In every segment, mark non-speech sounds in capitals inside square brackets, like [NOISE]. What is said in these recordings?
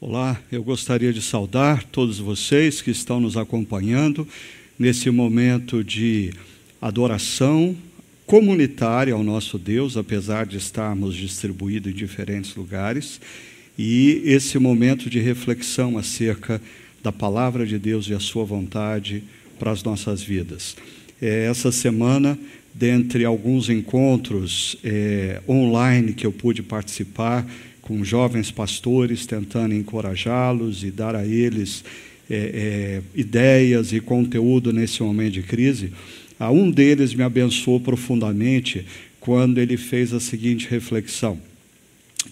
Olá, eu gostaria de saudar todos vocês que estão nos acompanhando nesse momento de adoração comunitária ao nosso Deus, apesar de estarmos distribuídos em diferentes lugares, e esse momento de reflexão acerca da palavra de Deus e a sua vontade para as nossas vidas. É, essa semana, dentre alguns encontros é, online que eu pude participar, com jovens pastores, tentando encorajá-los e dar a eles é, é, ideias e conteúdo nesse momento de crise. A um deles me abençoou profundamente quando ele fez a seguinte reflexão.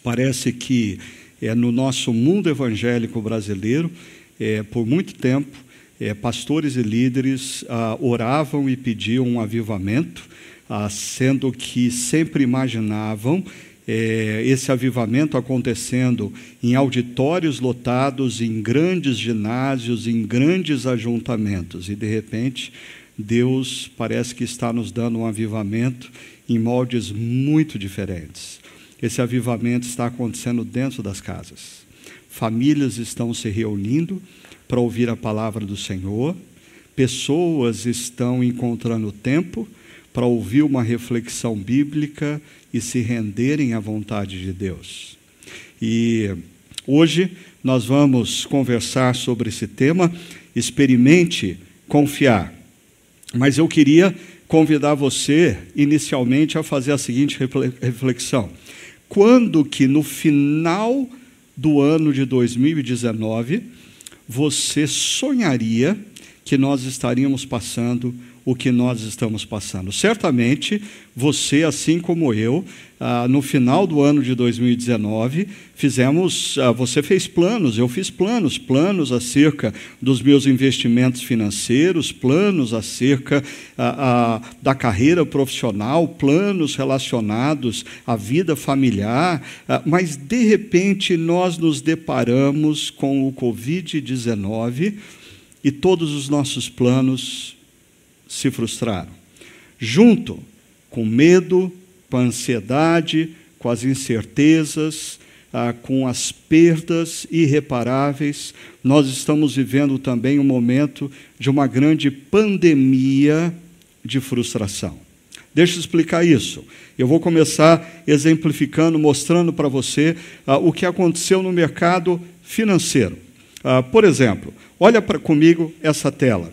Parece que é, no nosso mundo evangélico brasileiro, é, por muito tempo, é, pastores e líderes ah, oravam e pediam um avivamento, ah, sendo que sempre imaginavam é, esse avivamento acontecendo em auditórios lotados, em grandes ginásios, em grandes ajuntamentos. E, de repente, Deus parece que está nos dando um avivamento em moldes muito diferentes. Esse avivamento está acontecendo dentro das casas. Famílias estão se reunindo para ouvir a palavra do Senhor, pessoas estão encontrando tempo para ouvir uma reflexão bíblica e se renderem à vontade de Deus. E hoje nós vamos conversar sobre esse tema, experimente confiar. Mas eu queria convidar você inicialmente a fazer a seguinte reflexão: quando que no final do ano de 2019 você sonharia que nós estaríamos passando o que nós estamos passando. Certamente, você, assim como eu, ah, no final do ano de 2019, fizemos, ah, você fez planos, eu fiz planos, planos acerca dos meus investimentos financeiros, planos acerca ah, da carreira profissional, planos relacionados à vida familiar, mas de repente nós nos deparamos com o Covid-19 e todos os nossos planos se frustraram. Junto com medo, com ansiedade, com as incertezas, ah, com as perdas irreparáveis, nós estamos vivendo também um momento de uma grande pandemia de frustração. Deixa eu explicar isso. Eu vou começar exemplificando, mostrando para você ah, o que aconteceu no mercado financeiro. Ah, por exemplo, olha pra, comigo essa tela.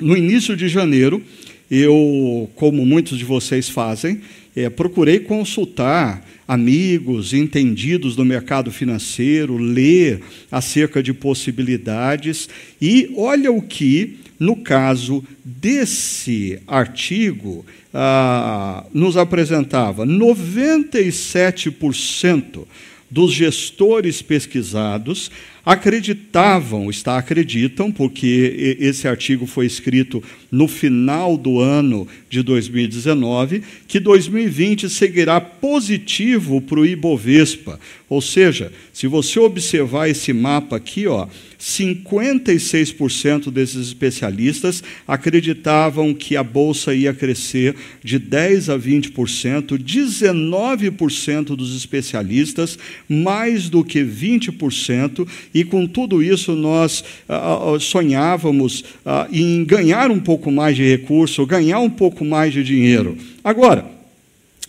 No início de janeiro, eu, como muitos de vocês fazem, é, procurei consultar amigos, entendidos do mercado financeiro, ler acerca de possibilidades, e olha o que, no caso desse artigo, ah, nos apresentava: 97% dos gestores pesquisados acreditavam, está acreditam, porque esse artigo foi escrito no final do ano de 2019, que 2020 seguirá positivo para o Ibovespa. Ou seja, se você observar esse mapa aqui, ó, 56% desses especialistas acreditavam que a bolsa ia crescer de 10 a 20%, 19% dos especialistas, mais do que 20%, e com tudo isso nós ah, ah, sonhávamos ah, em ganhar um pouco mais de recurso, ganhar um pouco mais de dinheiro. Agora,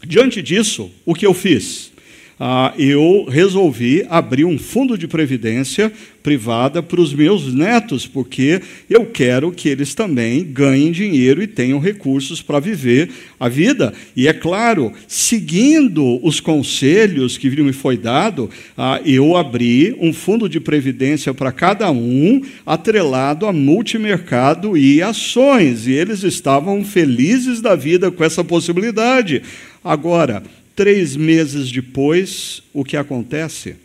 diante disso, o que eu fiz? Ah, eu resolvi abrir um fundo de previdência privada para os meus netos, porque eu quero que eles também ganhem dinheiro e tenham recursos para viver a vida. E é claro, seguindo os conselhos que me foi dado, ah, eu abri um fundo de previdência para cada um, atrelado a multimercado e ações, e eles estavam felizes da vida com essa possibilidade. Agora, Três meses depois, o que acontece?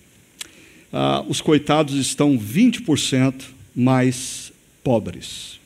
Ah, os coitados estão 20% mais pobres.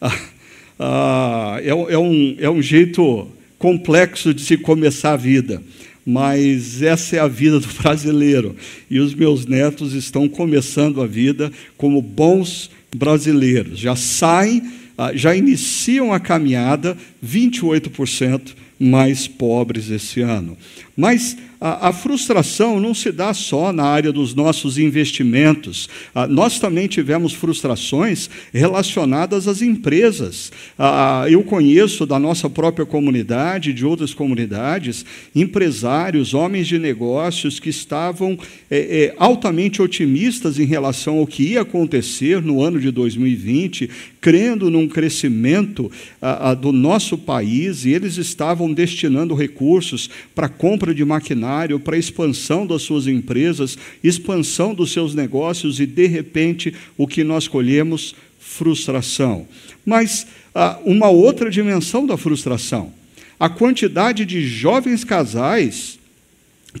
Ah, [LAUGHS] ah, é, é, um, é um jeito complexo de se começar a vida, mas essa é a vida do brasileiro. E os meus netos estão começando a vida como bons brasileiros. Já saem, ah, já iniciam a caminhada 28% mais pobres esse ano. Mas a, a, frustração não se dá só na área dos nossos investimentos. Ah, nós também tivemos frustrações relacionadas às empresas. Ah, eu conheço da nossa própria comunidade, de outras comunidades, empresários, homens de negócios que estavam é, é, altamente otimistas em relação ao que ia acontecer no ano de 2020, crendo num crescimento ah, do nosso país, e eles estavam destinando recursos para compra de maquinário para expansão das suas empresas, expansão dos seus negócios e, de repente, o que nós colhemos? Frustração. Mas ah, uma outra dimensão da frustração: a quantidade de jovens casais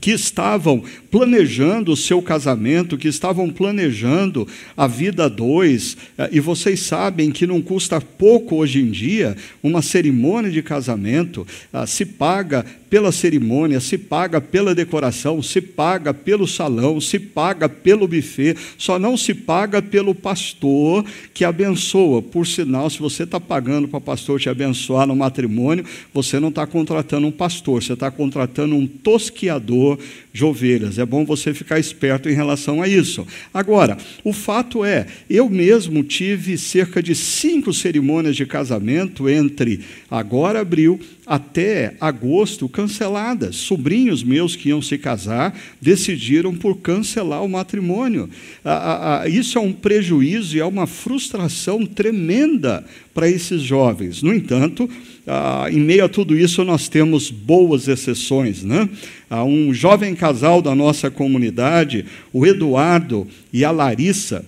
que estavam planejando o seu casamento, que estavam planejando a vida dois, eh, e vocês sabem que não custa pouco hoje em dia uma cerimônia de casamento, ah, se paga pela cerimônia, se paga pela decoração, se paga pelo salão, se paga pelo buffet, só não se paga pelo pastor que abençoa. Por sinal, se você está pagando para o pastor te abençoar no matrimônio, você não está contratando um pastor, você está contratando um tosquiador de ovelhas. É bom você ficar esperto em relação a isso. Agora, o fato é, eu mesmo tive cerca de cinco cerimônias de casamento entre agora abril até agosto canceladas. Sobrinhos meus que iam se casar decidiram por cancelar o matrimônio. isso é um prejuízo e é uma frustração tremenda para esses jovens. No entanto, em meio a tudo isso, nós temos boas exceções. Né? um jovem casal da nossa comunidade, o Eduardo e a Larissa,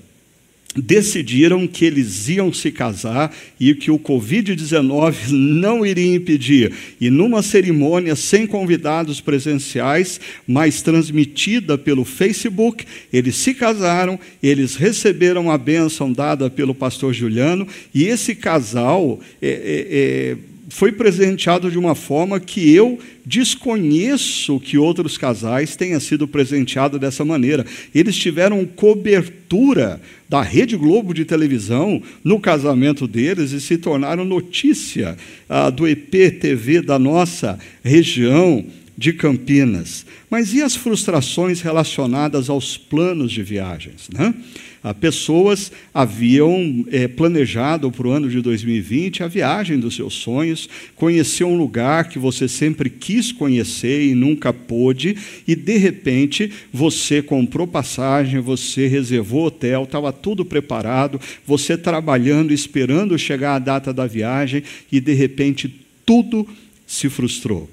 decidiram que eles iam se casar e que o Covid-19 não iria impedir. E numa cerimônia sem convidados presenciais, mas transmitida pelo Facebook, eles se casaram, eles receberam a bênção dada pelo pastor Juliano, e esse casal é, é, é, foi presenteado de uma forma que eu desconheço que outros casais tenham sido presenteados dessa maneira. Eles tiveram cobertura da Rede Globo de televisão no casamento deles e se tornaram notícia ah, do EPTV da nossa região de Campinas. Mas e as frustrações relacionadas aos planos de viagens? Né? Pessoas haviam é, planejado para o ano de 2020 a viagem dos seus sonhos, conhecer um lugar que você sempre quis conhecer e nunca pôde, e de repente você comprou passagem, você reservou hotel, estava tudo preparado, você trabalhando, esperando chegar a data da viagem, e de repente tudo se frustrou.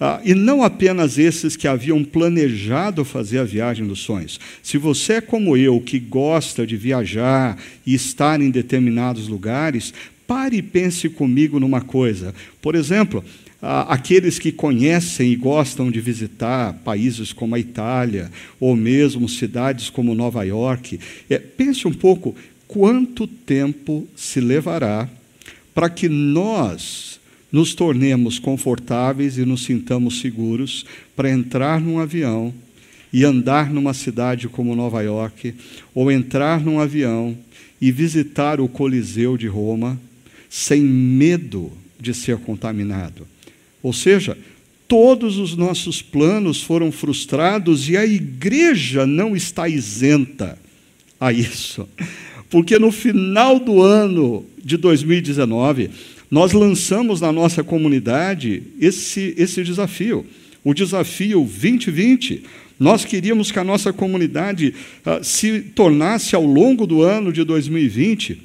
Ah, e não apenas esses que haviam planejado fazer a viagem dos sonhos. Se você é como eu, que gosta de viajar e estar em determinados lugares, pare e pense comigo numa coisa. Por exemplo, aqueles que conhecem e gostam de visitar países como a Itália, ou mesmo cidades como Nova York, é, pense um pouco quanto tempo se levará para que nós nos tornemos confortáveis e nos sintamos seguros para entrar num avião e andar numa cidade como Nova York, ou entrar num avião e visitar o Coliseu de Roma sem medo de ser contaminado. Ou seja, todos os nossos planos foram frustrados e a igreja não está isenta a isso. Porque no final do ano de 2019, nós lançamos na nossa comunidade esse, esse desafio, o desafio 2020. Nós queríamos que a nossa comunidade uh, se tornasse, ao longo do ano de 2020,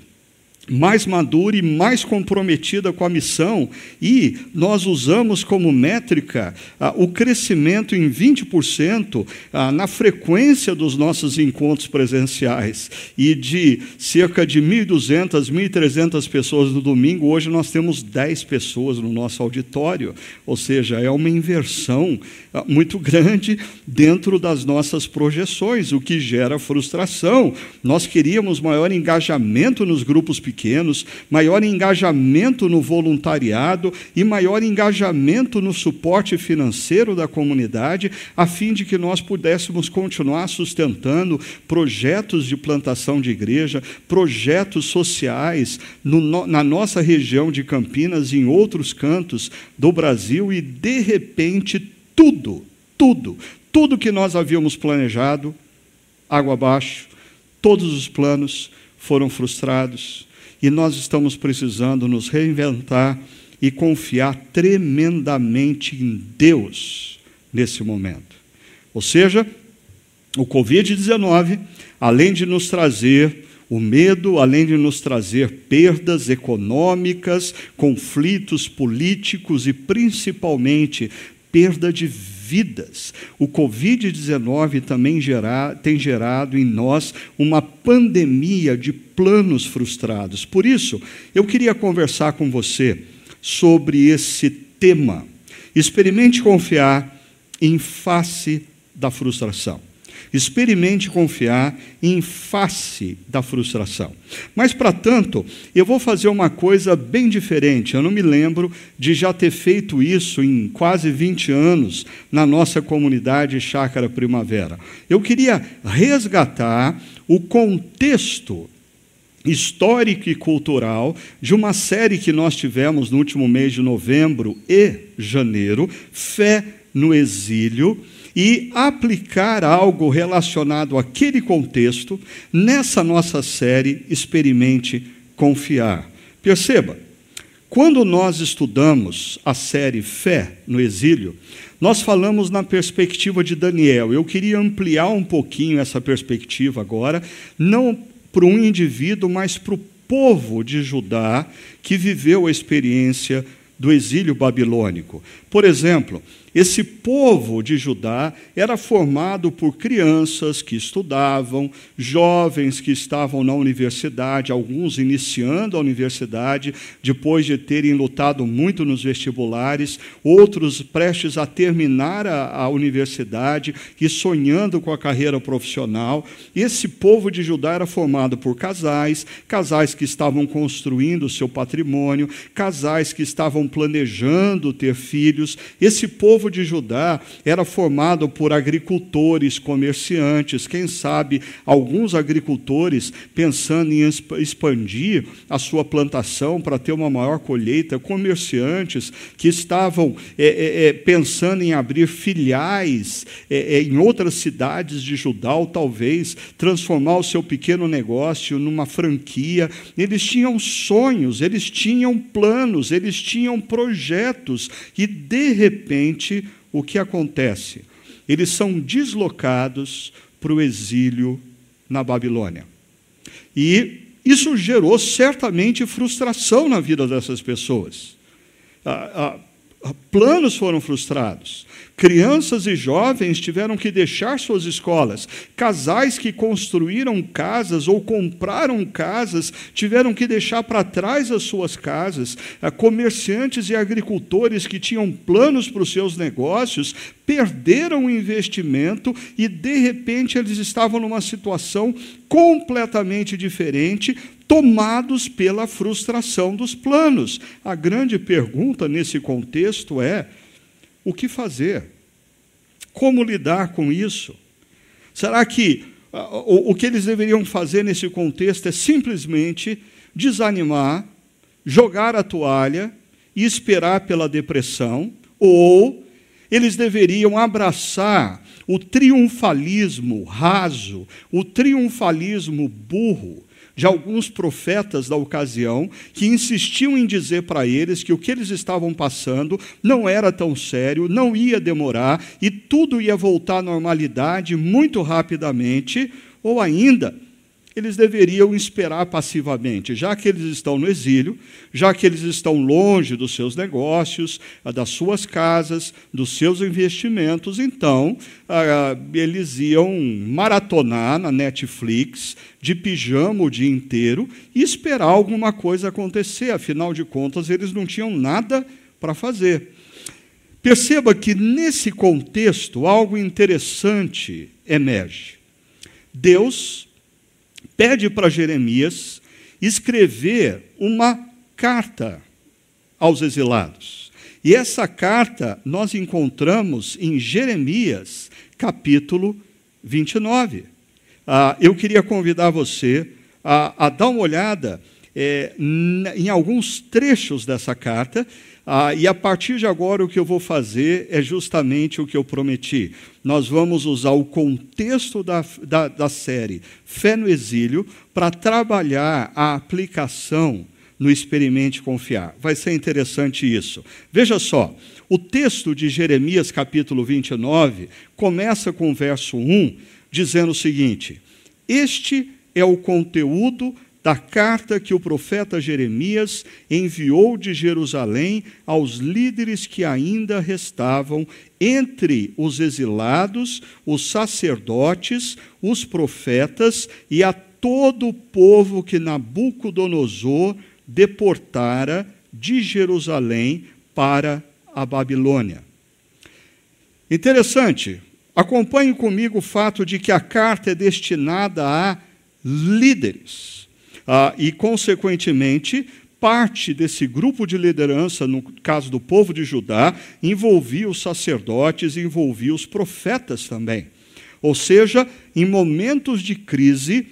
mais madura e mais comprometida com a missão, e nós usamos como métrica ah, o crescimento em 20% ah, na frequência dos nossos encontros presenciais. E de cerca de 1.200, 1.300 pessoas no domingo, hoje nós temos 10 pessoas no nosso auditório, ou seja, é uma inversão ah, muito grande dentro das nossas projeções, o que gera frustração. Nós queríamos maior engajamento nos grupos pequenos pequenos, maior engajamento no voluntariado e maior engajamento no suporte financeiro da comunidade, a fim de que nós pudéssemos continuar sustentando projetos de plantação de igreja, projetos sociais no, na nossa região de Campinas e em outros cantos do Brasil, e de repente tudo tudo, tudo que nós havíamos planejado, água abaixo, todos os planos foram frustrados e nós estamos precisando nos reinventar e confiar tremendamente em Deus nesse momento. Ou seja, o Covid-19, além de nos trazer o medo, além de nos trazer perdas econômicas, conflitos políticos e principalmente perda de vidas. O Covid-19 também gera, tem gerado em nós uma pandemia de planos frustrados. Por isso, eu queria conversar com você sobre esse tema. Experimente confiar em face da frustração. Experimente confiar em face da frustração. Mas, para tanto, eu vou fazer uma coisa bem diferente. Eu não me lembro de já ter feito isso em quase 20 anos na nossa comunidade Chácara Primavera. Eu queria resgatar o contexto histórico e cultural de uma série que nós tivemos no último mês de novembro e janeiro, Fé no Exílio e aplicar algo relacionado àquele contexto nessa nossa série Experimente Confiar. Perceba, quando nós estudamos a série Fé no Exílio, nós falamos na perspectiva de Daniel. Eu queria ampliar um pouquinho essa perspectiva agora, não para um indivíduo, mas para o povo de Judá que viveu a experiência do exílio babilônico. Por exemplo, esse povo de Judá era formado por crianças que estudavam, jovens que estavam na universidade, alguns iniciando a universidade, depois de terem lutado muito nos vestibulares, outros prestes a terminar a, a universidade e sonhando com a carreira profissional. Esse povo de Judá era formado por casais, casais que estavam construindo o seu patrimônio, casais que estavam planejando ter filhos. Esse povo povo de Judá era formado por agricultores, comerciantes, quem sabe alguns agricultores pensando em expandir a sua plantação para ter uma maior colheita, comerciantes que estavam é, é, é pensando em abrir filiais é, é, em outras cidades de Judá, ou talvez transformar o seu pequeno negócio numa franquia. Eles tinham sonhos, eles tinham planos, eles tinham projetos e, de repente, o que acontece? Eles são deslocados para o exílio na Babilônia. E isso gerou certamente frustração na vida dessas pessoas. Ah, ah, planos foram frustrados. Crianças e jovens tiveram que deixar suas escolas. Casais que construíram casas ou compraram casas tiveram que deixar para trás as suas casas. Ah, comerciantes e agricultores que tinham planos para os seus negócios perderam o investimento e, de repente, eles estavam numa situação completamente diferente, tomados pela frustração dos planos. A grande pergunta nesse contexto é: o que fazer? Como lidar com isso? Será que o, o que eles deveriam fazer nesse contexto é simplesmente desanimar, jogar a toalha e esperar pela depressão? Ou eles deveriam abraçar o triunfalismo raso, o triunfalismo burro, de alguns profetas da ocasião que insistiam em dizer para eles que o que eles estavam passando não era tão sério, não ia demorar e tudo ia voltar à normalidade muito rapidamente, ou ainda eles deveriam esperar passivamente, já que eles estão no exílio, já que eles estão longe dos seus negócios, das suas casas, dos seus investimentos, então ah, eles iam maratonar na Netflix de pijama o dia inteiro e esperar alguma coisa acontecer, afinal de contas, eles não tinham nada para fazer. Perceba que nesse contexto algo interessante emerge. Deus pede para Jeremias escrever uma carta aos exilados. E essa carta nós encontramos em Jeremias, capítulo 29. Ah, eu queria convidar você a, a dar uma olhada é, em alguns trechos dessa carta, Ah, e a partir de agora, o que eu vou fazer é justamente o que eu prometi. Nós vamos usar o contexto da, da, da série Fé no Exílio para trabalhar a aplicação no Experimente Confiar. Vai ser interessante isso. Veja só, o texto de Jeremias, capítulo 29, começa com o verso 1, dizendo o seguinte: Este é o conteúdo da carta que o profeta Jeremias enviou de Jerusalém aos líderes que ainda restavam entre os exilados, os sacerdotes, os profetas e a todo o povo que Nabucodonosor deportara de Jerusalém para a Babilônia. Interessante, acompanhe comigo o fato de que a carta é destinada a líderes ah, e, consequentemente, parte desse grupo de liderança, no caso do povo de Judá, envolvia os sacerdotes e envolvia os profetas também. Ou seja, em momentos de crise,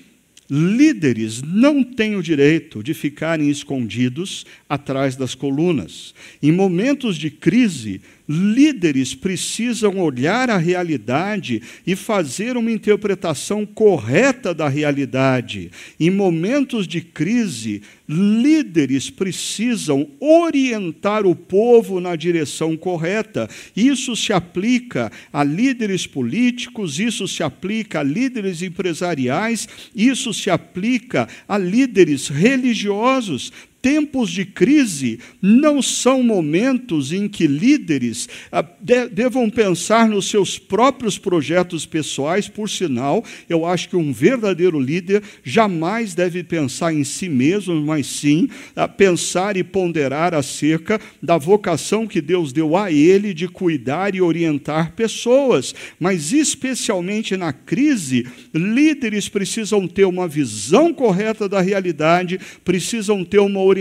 líderes não têm o direito de ficarem escondidos atrás das colunas. Em momentos de crise, líderes precisam olhar a realidade e fazer uma interpretação correta da realidade. Em momentos de crise, líderes precisam orientar o povo na direção correta. Isso se aplica a líderes políticos, isso se aplica a líderes empresariais, isso se aplica a líderes religiosos tempos de crise não são momentos em que líderes ah, devam pensar nos seus próprios projetos pessoais, por sinal, eu acho que um verdadeiro líder jamais deve pensar em si mesmo, mas sim ah, pensar e ponderar acerca da vocação que Deus deu a ele de cuidar e orientar pessoas. Mas, especialmente na crise, líderes precisam ter uma visão correta da realidade, precisam ter uma orientação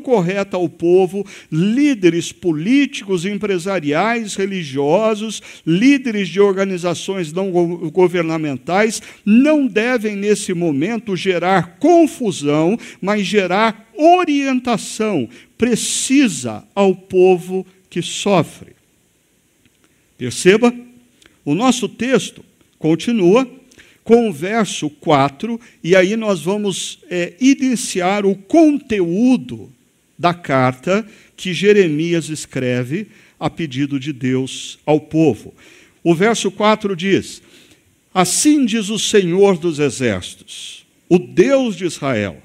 correta ao povo, líderes políticos, empresariais, religiosos, líderes de organizações não governamentais, não devem, nesse momento, gerar confusão, mas gerar orientação precisa ao povo que sofre. Perceba, o nosso texto continua com o verso 4, e aí nós vamos é, iniciar o conteúdo da carta que Jeremias escreve a pedido de Deus ao povo. O verso 4 diz: Assim diz o Senhor dos Exércitos, o Deus de Israel,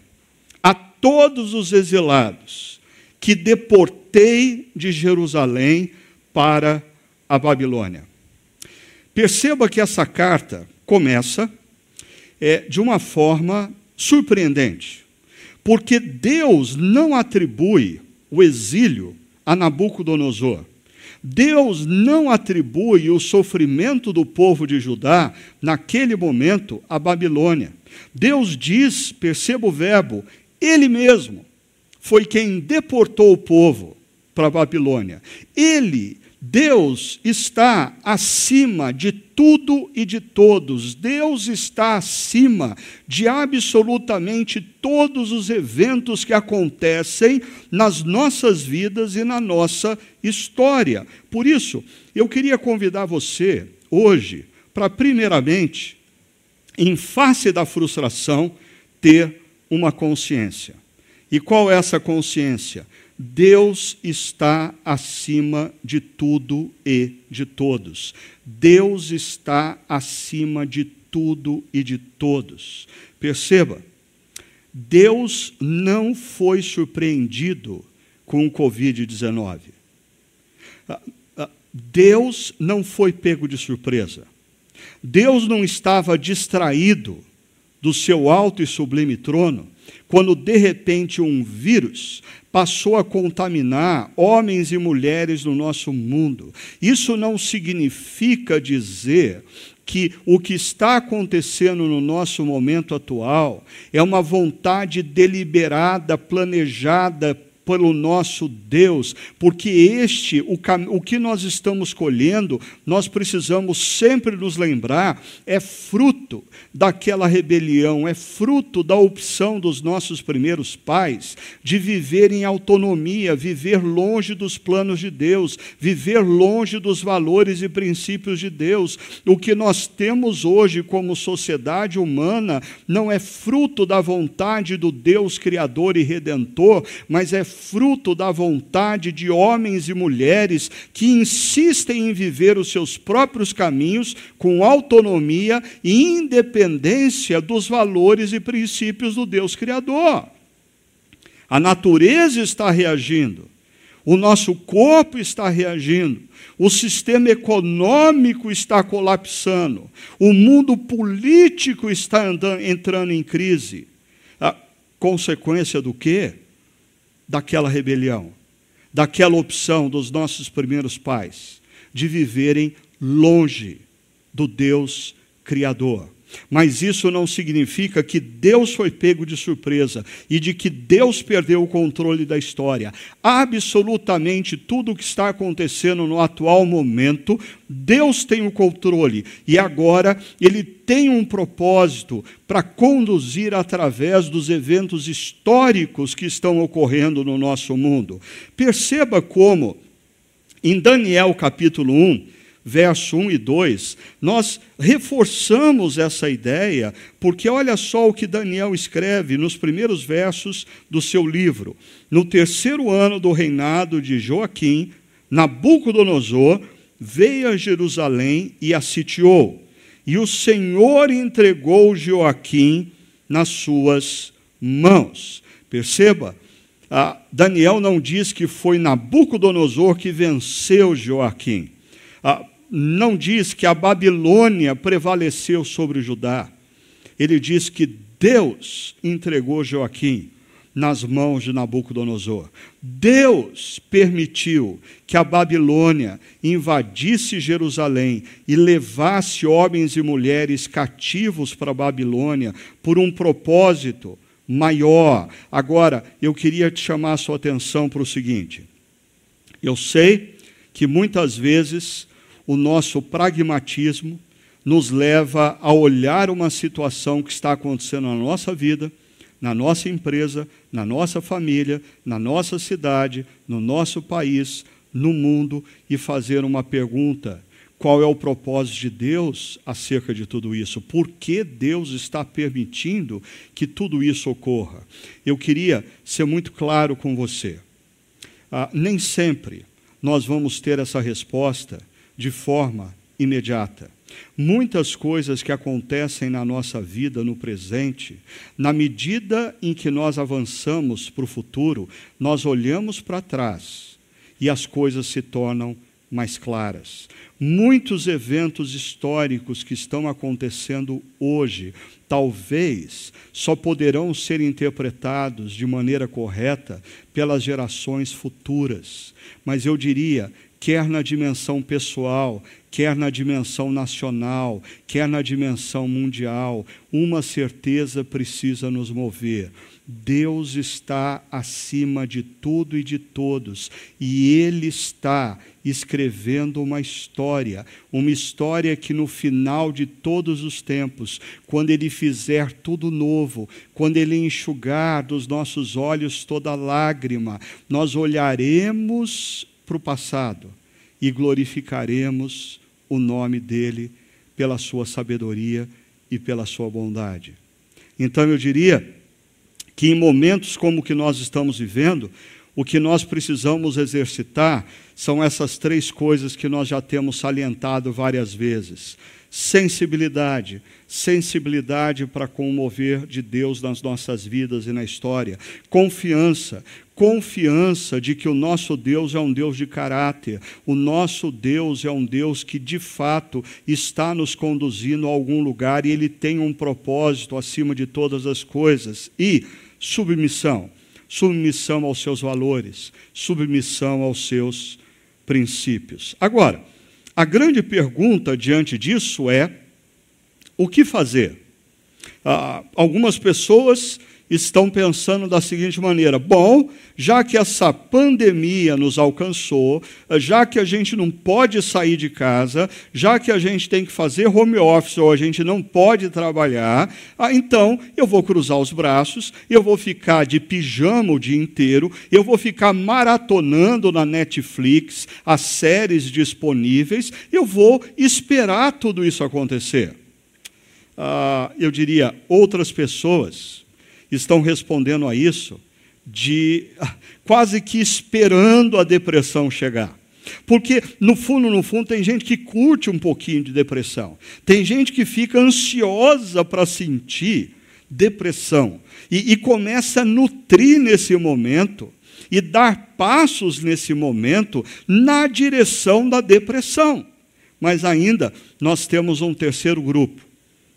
a todos os exilados que deportei de Jerusalém para a Babilônia. Perceba que essa carta começa é, de uma forma surpreendente, porque Deus não atribui o exílio a Nabucodonosor. Deus não atribui o sofrimento do povo de Judá, naquele momento, à Babilônia. Deus diz, perceba o verbo, Ele mesmo foi quem deportou o povo para a Babilônia. Ele Deus está acima de tudo e de todos. Deus está acima de absolutamente todos os eventos que acontecem nas nossas vidas e na nossa história. Por isso, eu queria convidar você hoje para, primeiramente, em face da frustração, ter uma consciência. E qual é essa consciência? Deus está acima de tudo e de todos. Deus está acima de tudo e de todos. Perceba, Deus não foi surpreendido com o Covid-19. Ah, ah, Deus não foi pego de surpresa. Deus não estava distraído do seu alto e sublime trono quando de repente um vírus passou a contaminar homens e mulheres no nosso mundo. Isso não significa dizer que o que está acontecendo no nosso momento atual é uma vontade deliberada, planejada pelo nosso Deus, porque este, o, o que nós estamos colhendo, nós precisamos sempre nos lembrar, é fruto fruto daquela rebelião, é fruto da opção dos nossos primeiros pais de viver em autonomia, viver longe dos planos de Deus, viver longe dos valores e princípios de Deus. O que nós temos hoje como sociedade humana não é fruto da vontade do Deus Criador e Redentor, mas é fruto da vontade de homens e mulheres que insistem em viver os seus próprios caminhos com autonomia e independência dos valores e princípios do Deus Criador. A natureza está reagindo, o nosso corpo está reagindo, o sistema econômico está colapsando, o mundo político está andando, entrando em crise. A consequência do quê? Daquela rebelião, daquela opção dos nossos primeiros pais de viverem longe do Deus Criador. Mas isso não significa que Deus foi pego de surpresa e de que Deus perdeu o controle da história. Absolutamente tudo o que está acontecendo no atual momento, Deus tem o controle e agora ele tem um propósito para conduzir através dos eventos históricos que estão ocorrendo no nosso mundo. Perceba como, em Daniel capítulo 1, verso 1 e 2, nós reforçamos essa ideia, porque olha só o que Daniel escreve nos primeiros versos do seu livro. No terceiro ano do reinado de Joaquim, Nabucodonosor veio a Jerusalém e a sitiou. E o Senhor entregou Joaquim nas suas mãos. Perceba, Daniel não diz que foi Nabucodonosor que venceu Joaquim não diz que a Babilônia prevaleceu sobre Judá. Ele diz que Deus entregou Joaquim nas mãos de Nabucodonosor. Deus permitiu que a Babilônia invadisse Jerusalém e levasse homens e mulheres cativos para a Babilônia por um propósito maior. Agora, eu queria te chamar a sua atenção para o seguinte: eu sei que muitas vezes o nosso pragmatismo nos leva a olhar uma situação que está acontecendo na nossa vida, na nossa empresa, na nossa família, na nossa cidade, no nosso país, no mundo e fazer uma pergunta: qual é o propósito de Deus acerca de tudo isso? Por que Deus está permitindo que tudo isso ocorra? Eu queria ser muito claro com você. Ah, nem sempre nós vamos ter essa resposta de forma imediata. Muitas coisas que acontecem na nossa vida no presente, na medida em que nós avançamos para o futuro, nós olhamos para trás e as coisas se tornam mais claras. Muitos eventos históricos que estão acontecendo hoje, talvez só poderão ser interpretados de maneira correta pelas gerações futuras. Mas eu diria quer na dimensão pessoal, quer na dimensão nacional, quer na dimensão mundial, uma certeza precisa nos mover. Deus está acima de tudo e de todos, e Ele está escrevendo uma história, uma história que no final de todos os tempos, quando Ele fizer tudo novo, quando Ele enxugar dos nossos olhos toda lágrima, nós olharemos para o passado e glorificaremos o nome dele pela sua sabedoria e pela sua bondade. Então eu diria que em momentos como o que nós estamos vivendo, o que nós precisamos exercitar são essas três coisas que nós já temos salientado várias vezes: sensibilidade, sensibilidade para com o mover de Deus nas nossas vidas e na história, confiança, confiança de que o nosso Deus é um Deus de caráter, o nosso Deus é um Deus que de fato está nos conduzindo a algum lugar e ele tem um propósito acima de todas as coisas, e submissão. Submissão aos seus valores, submissão aos seus princípios. Agora, a grande pergunta diante disso é: o que fazer? Ah, algumas pessoas estão pensando da seguinte maneira: bom, já que essa pandemia nos alcançou, já que a gente não pode sair de casa, já que a gente tem que fazer home office ou a gente não pode trabalhar, ah, então eu vou cruzar os braços, eu vou ficar de pijama o dia inteiro, eu vou ficar maratonando na Netflix as séries disponíveis, eu vou esperar tudo isso acontecer. Ah, eu diria, outras pessoas estão respondendo a isso de quase que esperando a depressão chegar. Porque, no fundo, no fundo, tem gente que curte um pouquinho de depressão. Tem gente que fica ansiosa para sentir depressão. E, e, começa a nutrir nesse momento e dar passos nesse momento na direção da depressão. Mas ainda nós temos um terceiro grupo.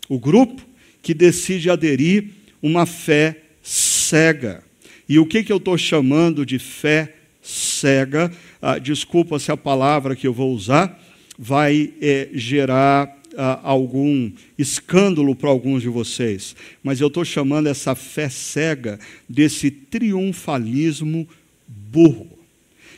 O grupo que decide aderir uma fé cega. E o que, que eu estou chamando de fé cega? Ah, desculpa se a palavra que eu vou usar vai é, gerar ah, algum escândalo para alguns de vocês, mas eu estou chamando essa fé cega desse triunfalismo burro.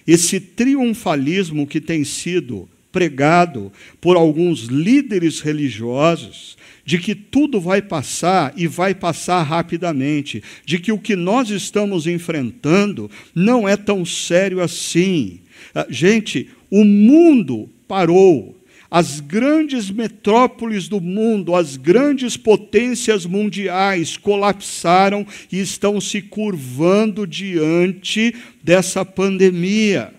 Esse triunfalismo que tem sido pregado por alguns líderes religiosos de que tudo vai passar e vai passar rapidamente, de que o que nós estamos enfrentando não é tão sério assim. Ah, gente, o mundo parou. As grandes metrópoles do mundo, as grandes potências mundiais colapsaram e estão se curvando diante dessa pandemia.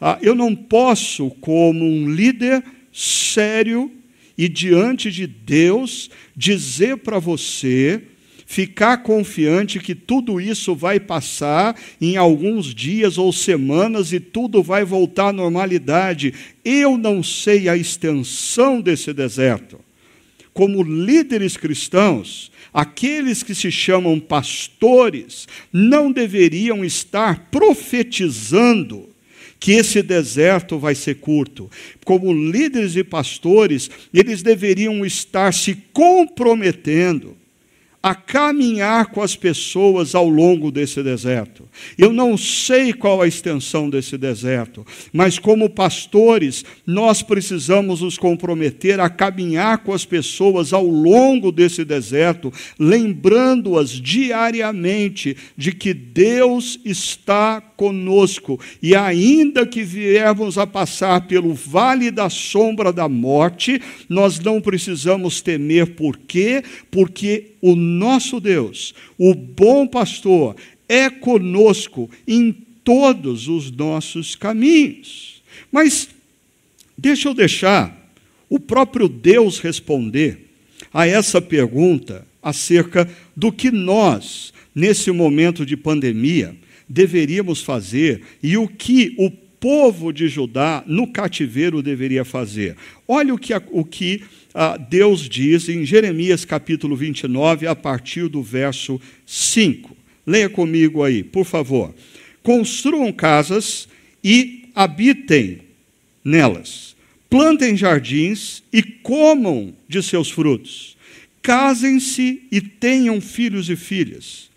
Ah, eu não posso, como um líder sério, e diante de Deus dizer para você, ficar confiante que tudo isso vai passar em alguns dias ou semanas e tudo vai voltar à normalidade. Eu não sei a extensão desse deserto. Como líderes cristãos, aqueles que se chamam pastores não deveriam estar profetizando que esse deserto vai ser curto. Como líderes e pastores, eles deveriam estar se comprometendo a caminhar com as pessoas ao longo desse deserto. Eu não sei qual a extensão desse deserto, mas como pastores, nós precisamos nos comprometer a caminhar com as pessoas ao longo desse deserto, lembrando-as diariamente de que Deus está conosco e ainda que viermos a passar pelo vale da sombra da morte, nós não precisamos temer por quê? Porque o nosso Deus, o bom pastor, é conosco em todos os nossos caminhos. Mas deixa eu deixar o próprio Deus responder a essa pergunta acerca do que nós, nesse momento de pandemia, deveríamos fazer e o que o povo de Judá no cativeiro deveria fazer. Olha o que, o que Deus diz em Jeremias capítulo 29, a partir do verso 5. Leia comigo aí, por favor. Construam casas e habitem nelas. Plantem jardins e comam de seus frutos. Casem-se e tenham filhos e filhas.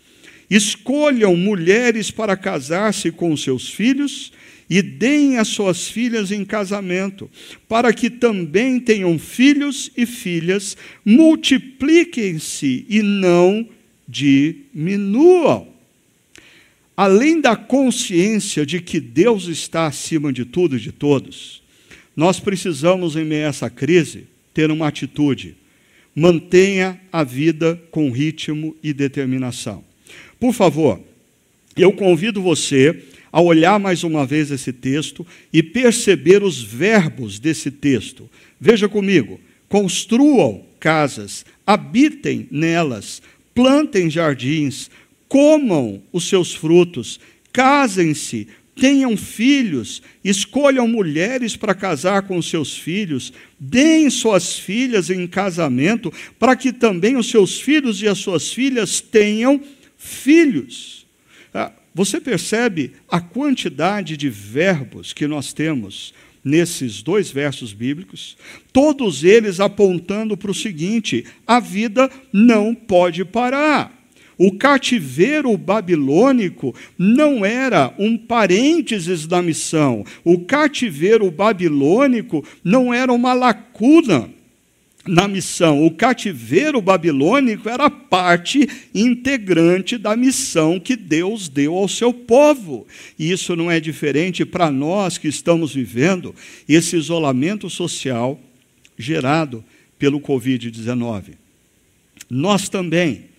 Escolham mulheres para casar-se com seus filhos e deem as suas filhas em casamento, para que também tenham filhos e filhas, multipliquem-se e não diminuam. Além da consciência de que Deus está acima de tudo e de todos, nós precisamos, em meio a essa crise, ter uma atitude. Mantenha a vida com ritmo e determinação. Por favor, eu convido você a olhar mais uma vez esse texto e perceber os verbos desse texto. Veja comigo: construam casas, habitem nelas, plantem jardins, comam os seus frutos, casem-se, tenham filhos, escolham mulheres para casar com seus filhos, deem suas filhas em casamento, para que também os seus filhos e as suas filhas tenham filhos. Você percebe a quantidade de verbos que nós temos nesses dois versos bíblicos? Todos eles apontando para o seguinte: a vida não pode parar. O cativeiro babilônico não era um parênteses da missão. O cativeiro babilônico não era uma lacuna na missão. O cativeiro babilônico era parte integrante da missão que Deus deu ao seu povo. E isso não é diferente para nós que estamos vivendo esse isolamento social gerado pelo Covid-19. Nós também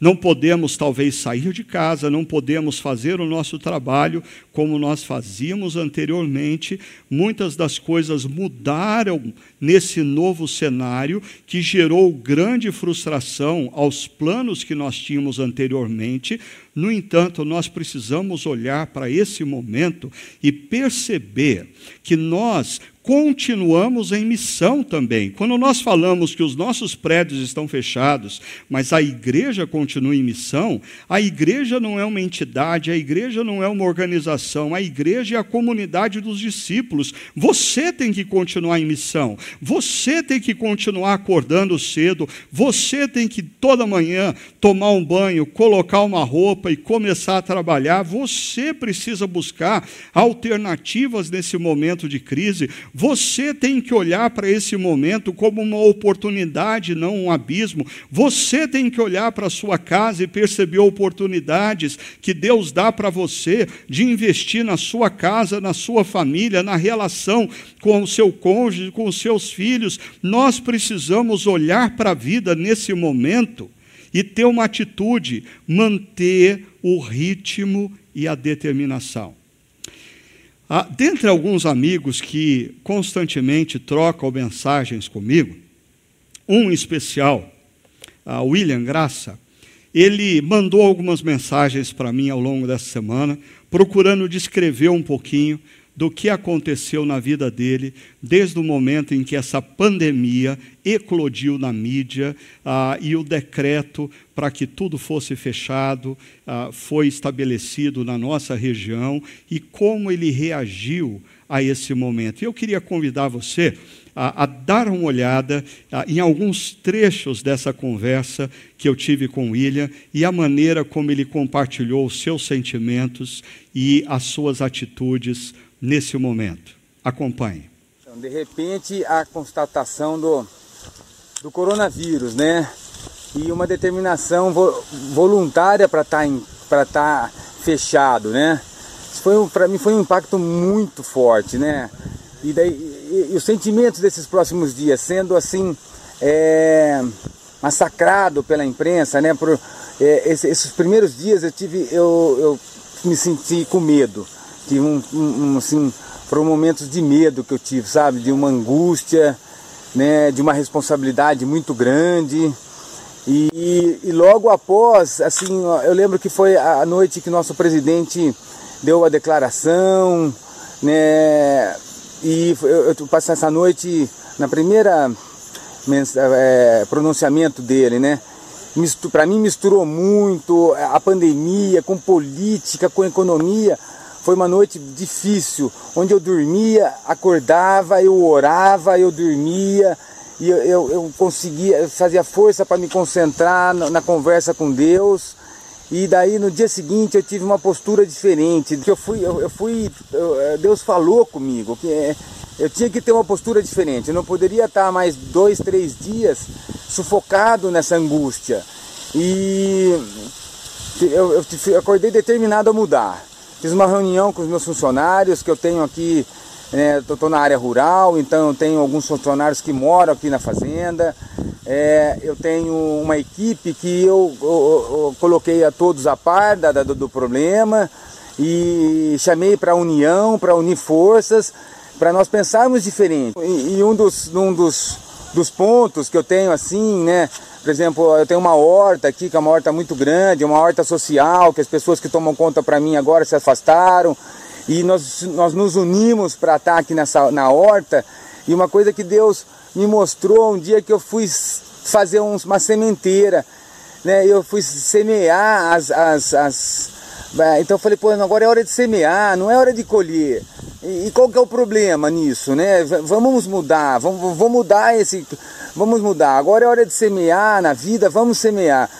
não podemos, talvez, sair de casa, não podemos fazer o nosso trabalho como nós fazíamos anteriormente. Muitas das coisas mudaram nesse novo cenário que gerou grande frustração aos planos que nós tínhamos anteriormente. No entanto, nós precisamos olhar para esse momento e perceber que nós continuamos em missão também. Quando nós falamos que os nossos prédios estão fechados, mas a igreja continua em missão, a igreja não é uma entidade, a igreja não é uma organização, a igreja é a comunidade dos discípulos. Você tem que continuar em missão, você tem que continuar acordando cedo, você tem que toda manhã tomar um banho, colocar uma roupa e começar a trabalhar. Você precisa buscar alternativas nesse momento de crise. Você tem que olhar para esse momento como uma oportunidade, não um abismo. Você tem que olhar para a sua casa e perceber oportunidades que Deus dá para você de investir na sua casa, na sua família, na relação com o seu cônjuge, com os seus filhos. Nós precisamos olhar para a vida nesse momento e ter uma atitude, manter o ritmo e a determinação. Ah, dentre alguns amigos que constantemente trocam mensagens comigo, um especial, ah, William Graça, ele mandou algumas mensagens para mim ao longo dessa semana, procurando descrever um pouquinho do que aconteceu na vida dele desde o momento em que essa pandemia eclodiu na mídia ah, e o decreto para que tudo fosse fechado ah, foi estabelecido na nossa região e como ele reagiu a esse momento. Eu queria convidar você a, a dar uma olhada a, em alguns trechos dessa conversa que eu tive com William e a maneira como ele compartilhou os seus sentimentos e as suas atitudes nesse momento. Acompanhe. Então, de repente, a constatação do, do coronavírus, né? E uma determinação vo, voluntária para estar tá tá fechado, né? Foi para mim foi um impacto muito forte, né? E daí e, e os sentimentos desses próximos dias sendo assim é, massacrado pela imprensa, né? Por é, esses, esses primeiros dias eu tive eu, eu me senti com medo tive um, um, assim, foram momentos de medo que eu tive, sabe? De uma angústia, né? De uma responsabilidade muito grande. E, e logo após, assim, eu lembro que foi a noite que nosso presidente deu a declaração, né? E eu, eu passei essa noite na primeira é, pronunciamento dele, né? Para mim misturou muito a pandemia com política, com economia. Foi uma noite difícil, onde eu dormia, acordava, eu orava, eu dormia, e eu, eu, eu conseguia, eu fazia força para me concentrar na, na, conversa com Deus. E daí no dia seguinte eu tive uma postura diferente, que eu fui, eu, eu fui, eu, Deus falou comigo que é, eu tinha que ter uma postura diferente. Eu não poderia estar mais dois, três dias sufocado nessa angústia. E eu, eu acordei determinado a mudar. Fiz uma reunião com os meus funcionários, que eu tenho aqui, estou né, na área rural, então eu tenho alguns funcionários que moram aqui na fazenda. É, eu tenho uma equipe que eu, eu, eu coloquei a todos a par da, da, do problema e chamei para a união, para unir forças, para nós pensarmos diferente. E, e um, dos, um dos, dos pontos que eu tenho assim, né, por exemplo, eu tenho uma horta aqui, que é uma horta muito grande, uma horta social, que as pessoas que tomam conta para mim agora se afastaram. E nós, nós nos unimos para estar aqui nessa, na horta. E uma coisa que Deus me mostrou um dia que eu fui fazer uma sementeira. Né? Eu fui semear as, as, as... Então eu falei, pô, agora é hora de semear, não é hora de colher. E, e qual que é o problema nisso, né? Vamos mudar, vamos, vamos mudar esse Vamos mudar. Agora é hora de semear na vida, vamos semear.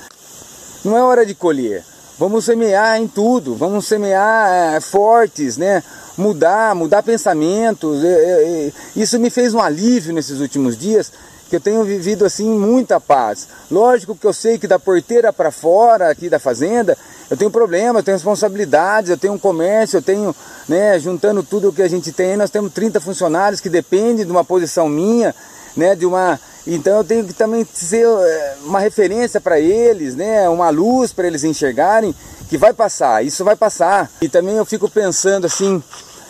Não é hora de colher. Vamos semear em tudo, vamos semear é, fortes, né? Mudar, mudar pensamentos. É, é, isso me fez um alívio nesses últimos dias, que eu tenho vivido assim muita paz. Lógico que eu sei que da porteira para fora aqui da fazenda, eu tenho problema, eu tenho responsabilidades, eu tenho um comércio, eu tenho, né, juntando tudo o que a gente tem, nós temos 30 funcionários que dependem de uma posição minha, né, de uma então eu tenho que também ser eh, uma referência para eles, né? uma luz para eles enxergarem que vai passar, isso vai passar. E também eu fico pensando assim,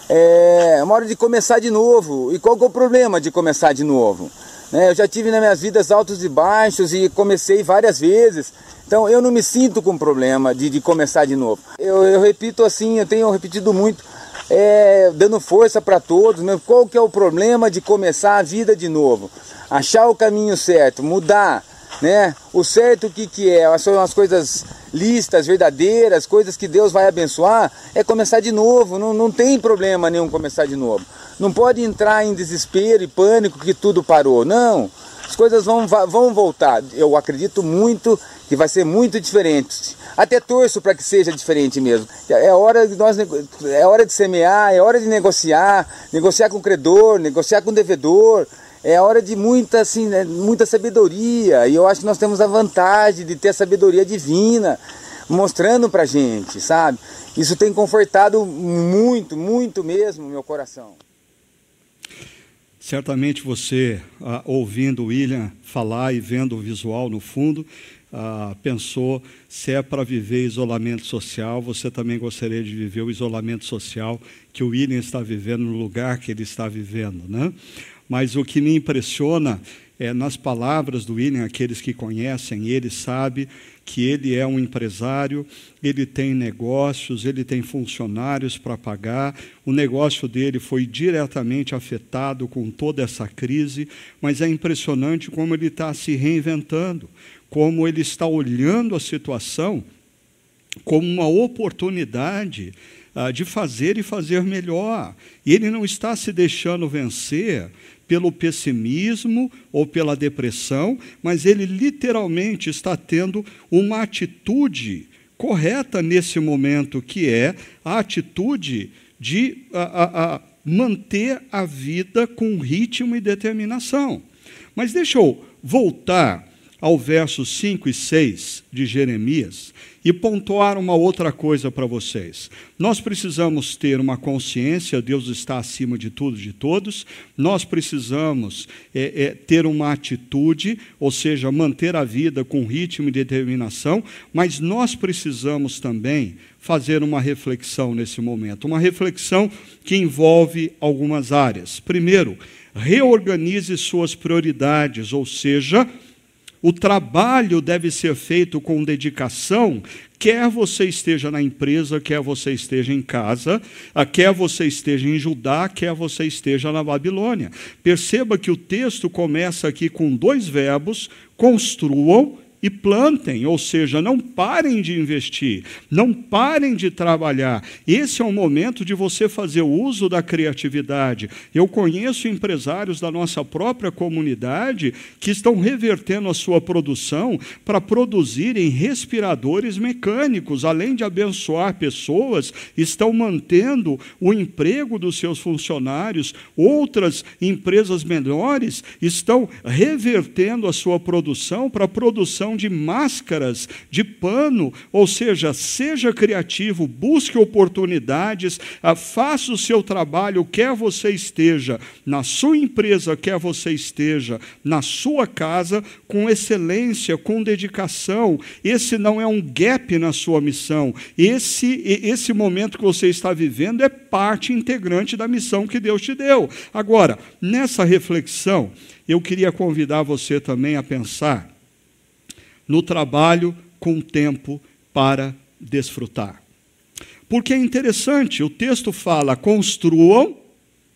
é uma hora de começar de novo. E qual é o problema de começar de novo? Né? Eu já tive nas minhas vidas altos e baixos e comecei várias vezes. Então eu não me sinto com problema de, de começar de novo. Eu, eu repito assim, eu tenho repetido muito, é, dando força para todos. Né? Qual que é o problema de começar a vida de novo? achar o caminho certo, mudar, né? O certo o que, que é? São as coisas listas, verdadeiras, coisas que Deus vai abençoar, é começar de novo, não, não tem problema nenhum começar de novo. Não pode entrar em desespero e pânico que tudo parou, não. As coisas vão, vão voltar. Eu acredito muito que vai ser muito diferente. Até torço para que seja diferente mesmo. É hora de nós é hora de semear, é hora de negociar, negociar com o credor, negociar com o devedor, é hora de muita, assim, né, muita sabedoria. E eu acho que nós temos a vantagem de ter a sabedoria divina mostrando pra gente, sabe? Isso tem confortado muito, muito mesmo meu coração. Certamente você, ah, ouvindo o William falar e vendo o visual no fundo, ah, pensou se é para viver isolamento social, você também gostaria de viver o isolamento social que o William está vivendo no lugar que ele está vivendo, né? Mas o que me impressiona é nas palavras do William, aqueles que conhecem ele sabem que ele é um empresário, ele tem negócios, ele tem funcionários para pagar, o negócio dele foi diretamente afetado com toda essa crise, mas é impressionante como ele está se reinventando, como ele está olhando a situação como uma oportunidade uh, de fazer e fazer melhor. E ele não está se deixando vencer pelo pessimismo ou pela depressão, mas ele literalmente está tendo uma atitude correta nesse momento, que é a atitude de a, a, a manter a vida com ritmo e determinação. Mas deixa eu voltar ao verso 5 e 6 de Jeremias e pontuar uma outra coisa para vocês. Nós precisamos ter uma consciência, Deus está acima de tudo, de todos. Nós precisamos é, é, ter uma atitude, ou seja, manter a vida com ritmo e determinação, mas nós precisamos também fazer uma reflexão nesse momento, uma reflexão que envolve algumas áreas. Primeiro, reorganize suas prioridades, ou seja, o trabalho deve ser feito com dedicação, quer você esteja na empresa, quer você esteja em casa, quer você esteja em Judá, quer você esteja na Babilônia. Perceba que o texto começa aqui com dois verbos: construam e plantem, ou seja, não parem de investir, não parem de trabalhar. Esse é o momento de você fazer uso da criatividade. Eu conheço empresários da nossa própria comunidade que estão revertendo a sua produção para produzirem respiradores mecânicos, além de abençoar pessoas, estão mantendo o emprego dos seus funcionários. Outras empresas menores estão revertendo a sua produção para a produção de máscaras, de pano, ou seja, seja criativo, busque oportunidades, ah, faça o seu trabalho, quer você esteja na sua empresa, quer você esteja na sua casa, com excelência, com dedicação. Esse não é um gap na sua missão. Esse, esse momento que você está vivendo é parte integrante da missão que Deus te deu. Agora, nessa reflexão, eu queria convidar você também a pensar no trabalho com tempo para desfrutar. Porque é interessante, o texto fala: construam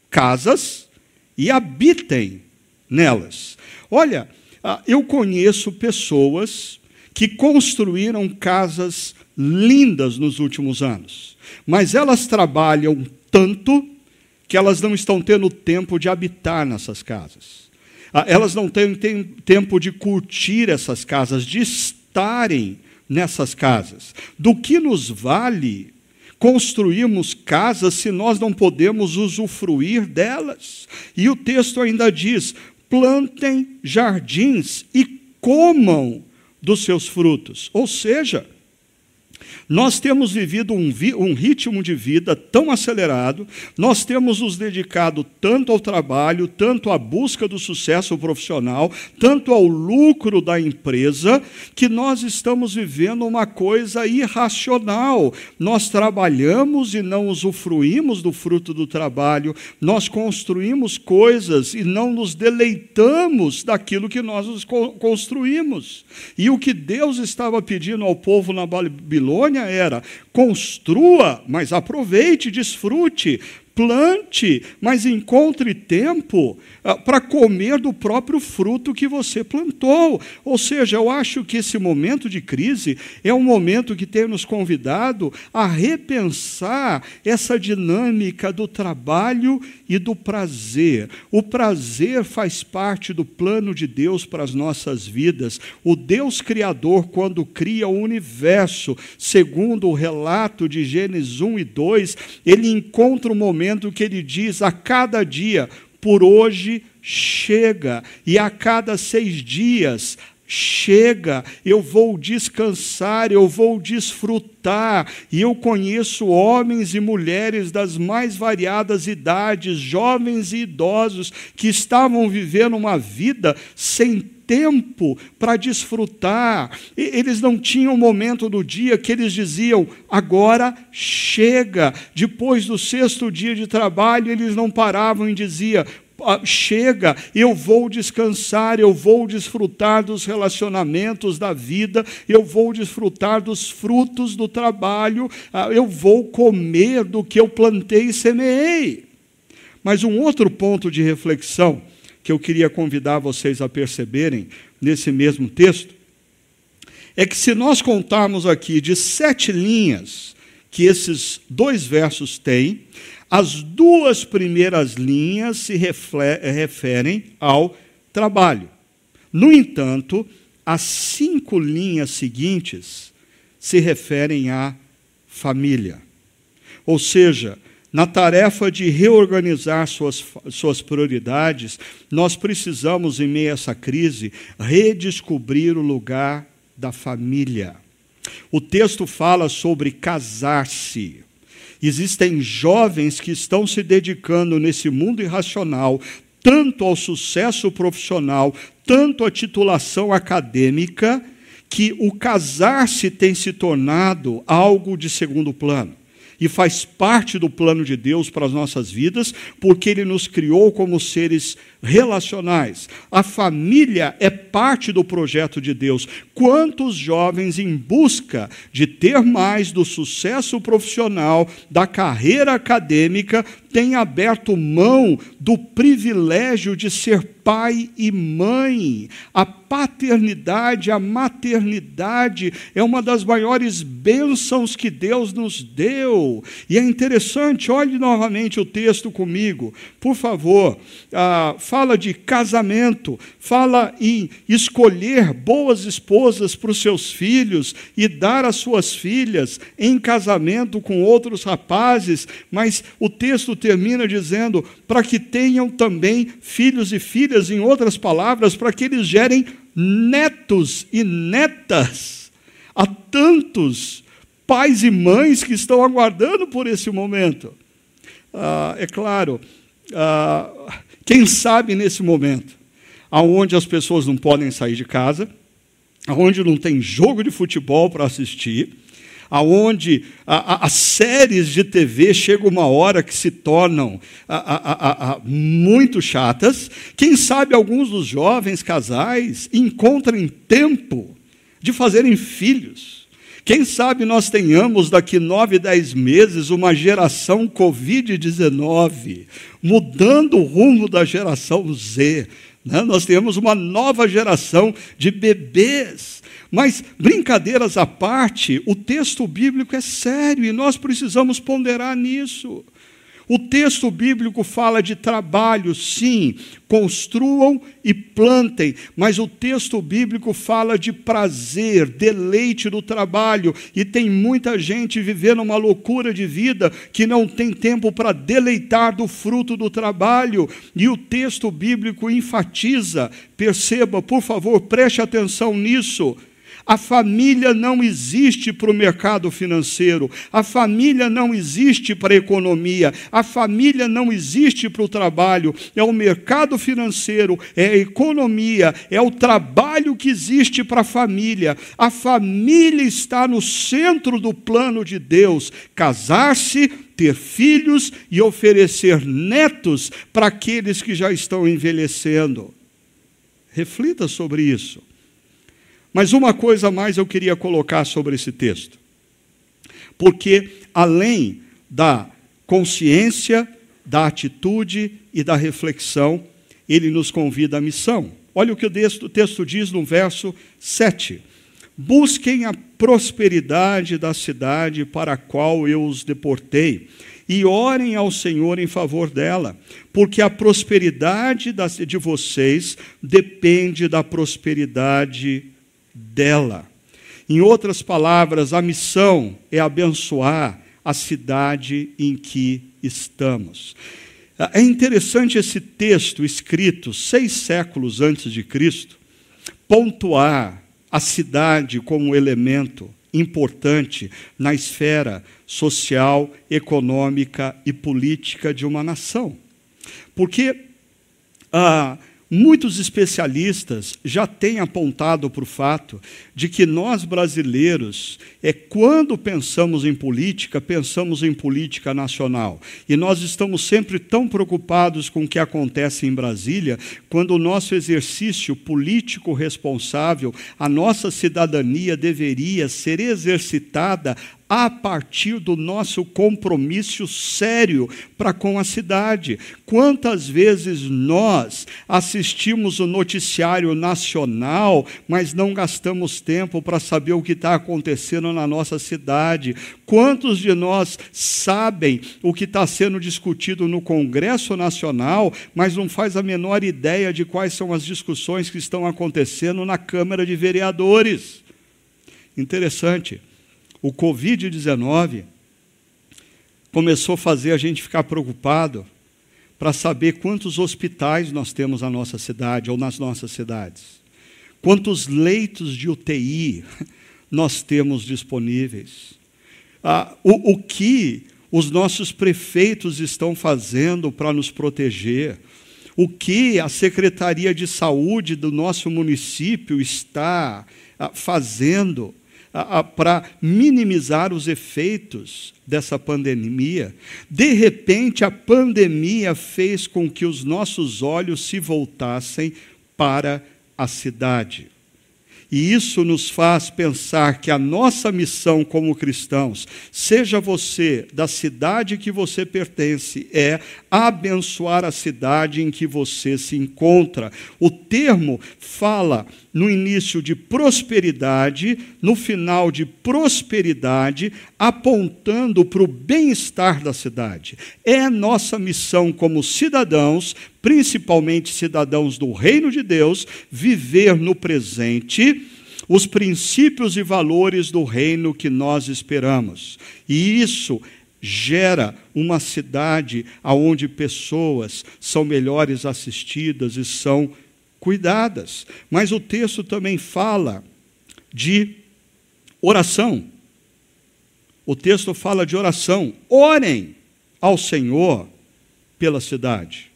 casas e habitem nelas. Olha, ah, eu conheço pessoas que construíram casas lindas nos últimos anos, mas elas trabalham tanto que elas não estão tendo tempo de habitar nessas casas. Ah, elas não têm, tempo de curtir essas casas, de estarem nessas casas? Do que nos vale construirmos casas se nós não podemos usufruir delas? E o texto ainda diz: plantem jardins e comam dos seus frutos. Ou seja, nós temos vivido um, vi um, ritmo de vida tão acelerado, nós temos nos dedicado tanto ao trabalho, tanto à busca do sucesso profissional, tanto ao lucro da empresa, que nós estamos vivendo uma coisa irracional. Nós trabalhamos e não usufruímos do fruto do trabalho, nós construímos coisas e não nos deleitamos daquilo que nós construímos. E o que Deus estava pedindo ao povo na Babilônia, Babilônia era: construa, mas aproveite, desfrute, plante, mas encontre tempo ah, para comer do próprio fruto que você plantou. Ou seja, eu acho que esse momento de crise é um momento que tem nos convidado a repensar essa dinâmica do trabalho e do prazer. O prazer faz parte do plano de Deus para as nossas vidas. O Deus Criador, quando cria o universo, segundo o relato de Gênesis 1 e 2, ele encontra o momento momento que ele diz a cada dia, por hoje chega, e a cada seis dias, chega, eu vou descansar, eu vou desfrutar. E eu conheço homens e mulheres das mais variadas idades, jovens e idosos, que estavam vivendo uma vida sem tempo para desfrutar. Eles não tinham momento do dia que eles diziam: agora chega. Depois do sexto dia de trabalho, eles não paravam e diziam: ah, chega, eu vou descansar, eu vou desfrutar dos relacionamentos da vida, eu vou desfrutar dos frutos do trabalho, ah, eu vou comer do que eu plantei e semeei. Mas um outro ponto de reflexão que eu queria convidar vocês a perceberem nesse mesmo texto é que se nós contarmos aqui de sete linhas que esses dois versos têm, as duas primeiras linhas se referem ao trabalho. No entanto, as cinco linhas seguintes se referem à família. Ou seja, na tarefa de reorganizar suas, suas prioridades, nós precisamos, em meio a essa crise, redescobrir o lugar da família. O texto fala sobre casar-se. Existem jovens que estão se dedicando nesse mundo irracional tanto ao sucesso profissional, tanto à titulação acadêmica, que o casar-se tem se tornado algo de segundo plano e faz parte do plano de Deus para as nossas vidas, porque Ele nos criou como seres relacionais. A família é parte do projeto de Deus. Quantos jovens em busca de ter mais do sucesso profissional, da carreira acadêmica, têm aberto mão do privilégio de ser pai e mãe. A paternidade, a maternidade é uma das maiores bênçãos que Deus nos deu. E é interessante, olhe novamente o texto comigo, por favor. Ah, fala de casamento, fala em escolher boas esposas para os seus filhos e dar as suas filhas em casamento com outros rapazes, mas o texto termina dizendo para que tenham também filhos e filhas, em outras palavras, para que eles gerem netos e netas. Há tantos pais e mães que estão aguardando por esse momento. Ah, é claro, ah, quem sabe nesse momento, aonde as pessoas não podem sair de casa, aonde não tem jogo de futebol para assistir, aonde as séries de TV chega uma hora que se tornam a, muito chatas, quem sabe alguns dos jovens casais encontrem tempo de fazerem filhos. Quem sabe nós tenhamos daqui nove, dez meses uma geração Covid-19, mudando o rumo da geração Z. Né? Nós temos uma nova geração de bebês. Mas, brincadeiras à parte, o texto bíblico é sério e nós precisamos ponderar nisso. O texto bíblico fala de trabalho, sim, construam e plantem, mas o texto bíblico fala de prazer, deleite do trabalho, e tem muita gente vivendo uma loucura de vida que não tem tempo para deleitar do fruto do trabalho, e o texto bíblico enfatiza, perceba, por favor, preste atenção nisso a família não existe para o mercado financeiro, a família não existe para a economia, a família não existe para o trabalho, é o mercado financeiro, é a economia, é o trabalho que existe para a família. A família está no centro do plano de Deus. Casar-se, ter filhos e oferecer netos para aqueles que já estão envelhecendo. Reflita sobre isso. Mas uma coisa mais eu queria colocar sobre esse texto. Porque, além da consciência, da atitude e da reflexão, ele nos convida à missão. Olha o que o texto diz no verso 7. Busquem a prosperidade da cidade para a qual eu os deportei, e orem ao Senhor em favor dela, porque a prosperidade de vocês depende da prosperidade dela. Em outras palavras, a missão é abençoar a cidade em que estamos. É interessante esse texto escrito seis séculos antes de Cristo pontuar a cidade como elemento importante na esfera social, econômica e política de uma nação. Porque ah, Muitos especialistas já têm apontado para o fato de que nós brasileiros, é quando pensamos em política, pensamos em política nacional. E nós estamos sempre tão preocupados com o que acontece em Brasília, quando o nosso exercício político responsável, a nossa cidadania deveria ser exercitada a partir do nosso compromisso sério para com a cidade. Quantas vezes nós assistimos o noticiário nacional, mas não gastamos tempo para saber o que está acontecendo na nossa cidade? Quantos de nós sabem o que está sendo discutido no Congresso Nacional, mas não faz a menor ideia de quais são as discussões que estão acontecendo na Câmara de Vereadores? Interessante o Covid-19 começou a fazer a gente ficar preocupado para saber quantos hospitais nós temos na nossa cidade ou nas nossas cidades, quantos leitos de UTI nós temos disponíveis, ah, o, o que os nossos prefeitos estão fazendo para nos proteger, o que a Secretaria de Saúde do nosso município está ah, fazendo para minimizar os efeitos dessa pandemia. De repente, a pandemia fez com que os nossos olhos se voltassem para a cidade. E isso nos faz pensar que a nossa missão como cristãos, seja você da cidade que você pertence, é abençoar a cidade em que você se encontra. O termo fala no início de prosperidade, no final de prosperidade, apontando para o bem-estar da cidade. É nossa missão como cidadãos, principalmente cidadãos do reino de Deus, viver no presente os princípios e valores do reino que nós esperamos. E isso gera uma cidade onde pessoas são melhores assistidas e são cuidadas. Mas o texto também fala de oração. O texto fala de oração. Orem ao Senhor pela cidade.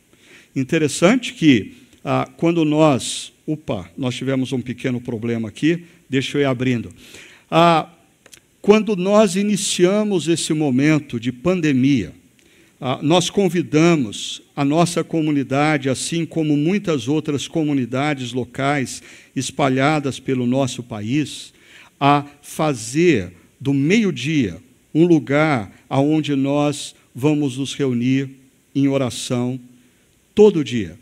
Interessante que ah, quando nós. Opa, nós tivemos um pequeno problema aqui, deixa eu ir abrindo. Ah, quando nós iniciamos esse momento de pandemia, ah, nós convidamos a nossa comunidade, assim como muitas outras comunidades locais espalhadas pelo nosso país, a fazer do meio-dia um lugar aonde nós vamos nos reunir em oração todo dia.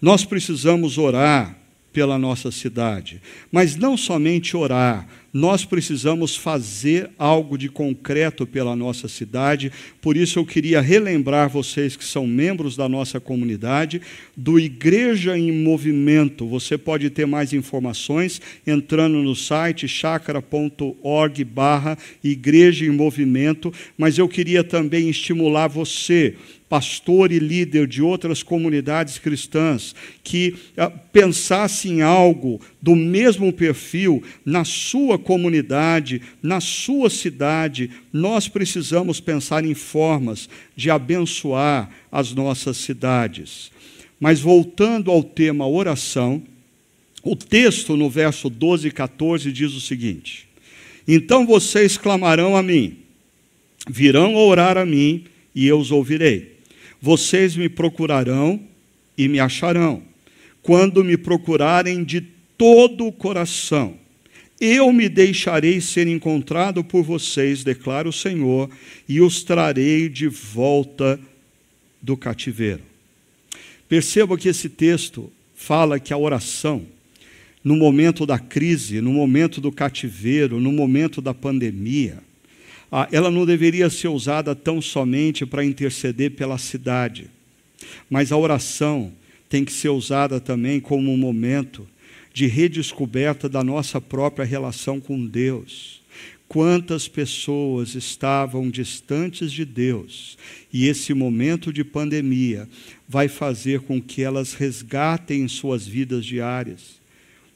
Nós precisamos orar pela nossa cidade. Mas não somente orar, nós precisamos fazer algo de concreto pela nossa cidade. Por isso eu queria relembrar vocês que são membros da nossa comunidade do Igreja em Movimento. Você pode ter mais informações entrando no site chacra.org/barra Igreja em Movimento. Mas eu queria também estimular você pastor e líder de outras comunidades cristãs que uh, pensasse em algo do mesmo perfil na sua comunidade, na sua cidade, nós precisamos pensar em formas de abençoar as nossas cidades. Mas voltando ao tema oração, o texto no verso 12 e 14 diz o seguinte: Então vocês clamarão a mim, virão orar a mim e eu os ouvirei. Vocês me procurarão e me acharão, quando me procurarem de todo o coração. Eu me deixarei ser encontrado por vocês, declara o Senhor, e os trarei de volta do cativeiro. Perceba que esse texto fala que a oração, no momento da crise, no momento do cativeiro, no momento da pandemia, ela não deveria ser usada tão somente para interceder pela cidade, mas a oração tem que ser usada também como um momento de redescoberta da nossa própria relação com Deus. Quantas pessoas estavam distantes de Deus, e esse momento de pandemia vai fazer com que elas resgatem suas vidas diárias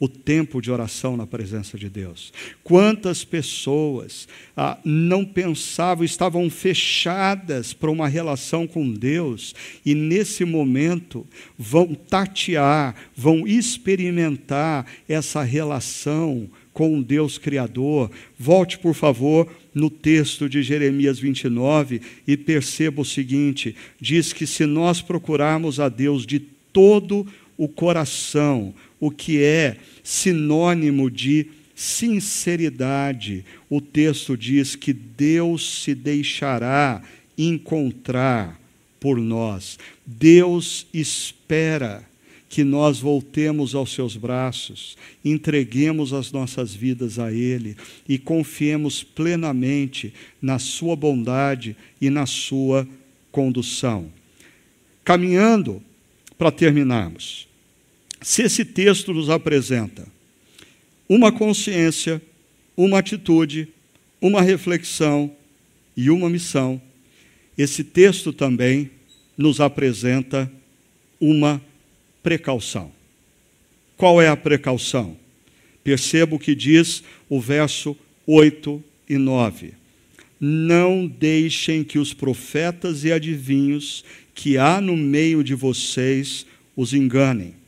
o tempo de oração na presença de Deus. Quantas pessoas ah, não pensavam, estavam fechadas para uma relação com Deus e nesse momento vão tatear, vão experimentar essa relação com o Deus Criador. Volte, por favor, no texto de Jeremias 29 e perceba o seguinte: diz que se nós procurarmos a Deus de todo o coração, o que é sinônimo de sinceridade. O texto diz que Deus se deixará encontrar por nós. Deus espera que nós voltemos aos seus braços, entreguemos as nossas vidas a Ele e confiemos plenamente na Sua bondade e na Sua condução. Caminhando para terminarmos. Se esse texto nos apresenta uma consciência, uma atitude, uma reflexão e uma missão, esse texto também nos apresenta uma precaução. Qual é a precaução? Perceba o que diz o verso 8 e 9. Não deixem que os profetas e adivinhos que há no meio de vocês os enganem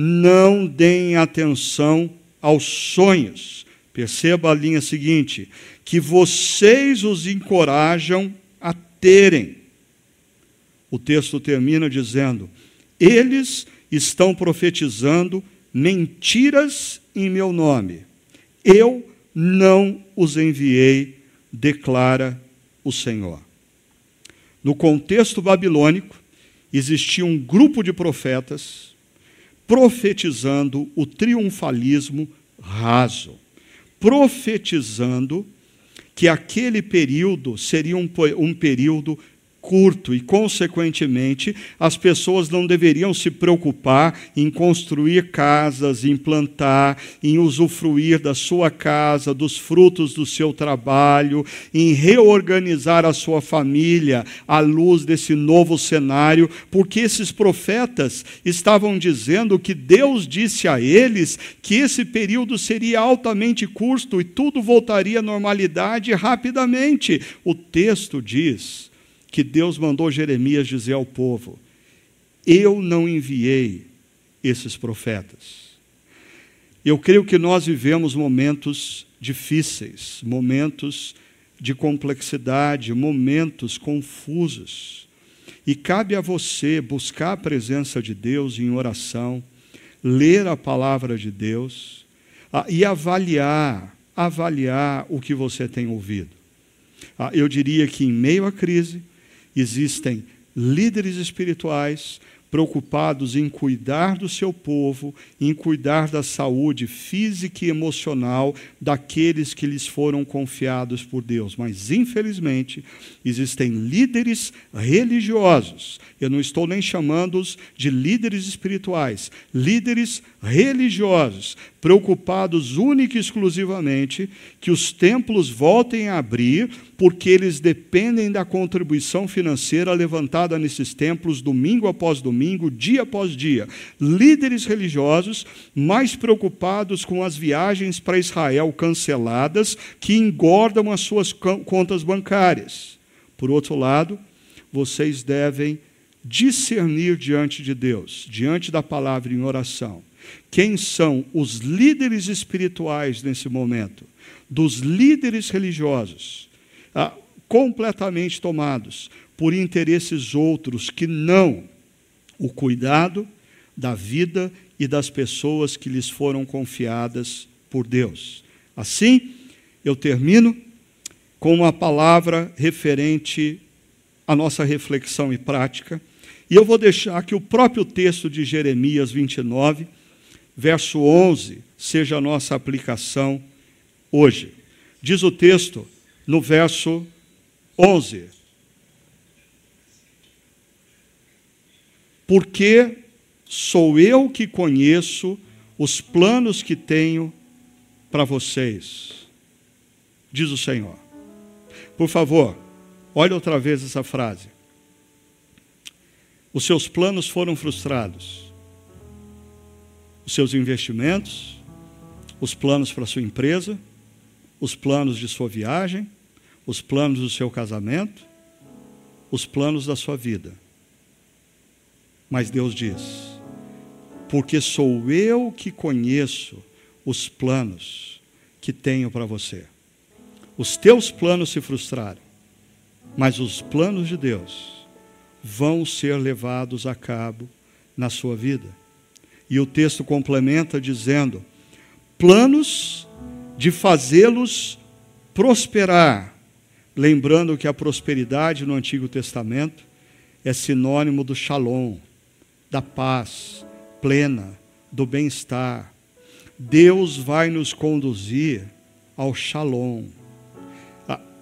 não deem atenção aos sonhos. Perceba a linha seguinte: que vocês os encorajam a terem. O texto termina dizendo: eles estão profetizando mentiras em meu nome. Eu não os enviei, declara o Senhor. No contexto babilônico, existia um grupo de profetas profetizando o triunfalismo raso, profetizando que aquele período seria um, um período curto e, consequentemente, as pessoas não deveriam se preocupar em construir casas, em plantar, em usufruir da sua casa, dos frutos do seu trabalho, em reorganizar a sua família à luz desse novo cenário, porque esses profetas estavam dizendo que Deus disse a eles que esse período seria altamente curto e tudo voltaria à normalidade rapidamente. O texto diz que Deus mandou Jeremias dizer ao povo: Eu não enviei esses profetas. Eu creio que nós vivemos momentos difíceis, momentos de complexidade, momentos confusos. E cabe a você buscar a presença de Deus em oração, ler a palavra de Deus ah, e avaliar, avaliar o que você tem ouvido. Ah, eu diria que em meio à crise, existem líderes espirituais, preocupados em cuidar do seu povo, em cuidar da saúde física e emocional daqueles que lhes foram confiados por Deus. Mas, infelizmente, existem líderes religiosos. Eu não estou nem chamando-os de líderes espirituais, líderes religiosos, preocupados única e exclusivamente que os templos voltem a abrir, porque eles dependem da contribuição financeira levantada nesses templos domingo após domingo, dia após dia. Líderes religiosos mais preocupados com as viagens para Israel canceladas, que engordam as suas contas bancárias. Por outro lado, vocês devem discernir diante de Deus, diante da palavra em oração quem são os líderes espirituais nesse momento, dos líderes religiosos, ah, completamente tomados por interesses outros que não o cuidado da vida e das pessoas que lhes foram confiadas por Deus. Assim, eu termino com uma palavra referente à nossa reflexão e prática, e eu vou deixar que o próprio texto de Jeremias 29 verso 11 seja a nossa aplicação hoje. Diz o texto no verso 11: Porque sou eu que conheço os planos que tenho para vocês, diz o Senhor. Por favor, olhe outra vez essa frase. Os seus planos foram frustrados os seus investimentos, os planos para sua empresa, os planos de sua viagem, os planos do seu casamento, os planos da sua vida. Mas Deus diz: porque sou eu que conheço os planos que tenho para você. Os teus planos se frustraram, mas os planos de Deus vão ser levados a cabo na sua vida. E o texto complementa dizendo: planos de fazê-los prosperar. Lembrando que a prosperidade no Antigo Testamento é sinônimo do shalom, da paz plena, do bem-estar. Deus vai nos conduzir ao shalom,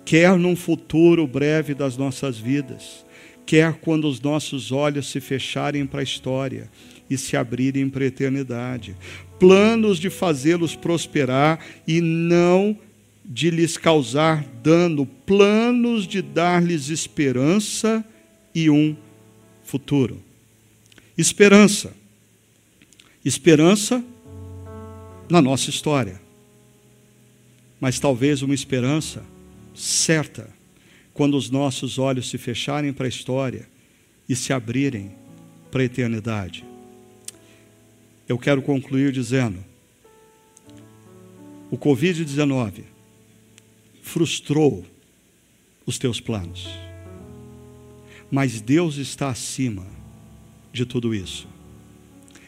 quer num futuro breve das nossas vidas, quer quando os nossos olhos se fecharem para a história e se abrirem para a eternidade. Planos de fazê-los prosperar e não de lhes causar dano, planos de dar-lhes esperança e um futuro. Esperança. Esperança na nossa história. Mas talvez uma esperança certa quando os nossos olhos se fecharem para a história e se abrirem para a eternidade eu quero concluir dizendo: o Covid-19 frustrou os teus planos, mas Deus está acima de tudo isso.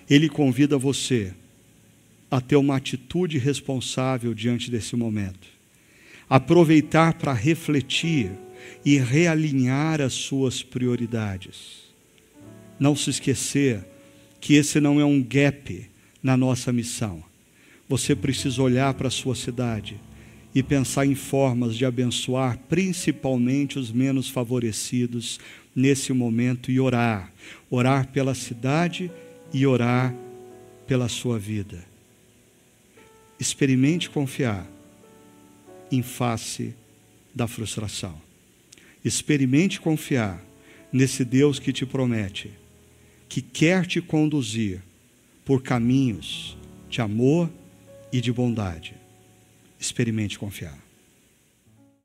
Ele convida você a ter uma atitude responsável diante desse momento, aproveitar para refletir e realinhar as suas prioridades. Não se esquecer que esse não é um gap na nossa missão. Você precisa olhar para a sua cidade e pensar em formas de abençoar principalmente os menos favorecidos nesse momento e orar. Orar pela cidade e orar pela sua vida. Experimente confiar em face da frustração. Experimente confiar nesse Deus que te promete que quer te conduzir por caminhos de amor e de bondade. Experimente confiar.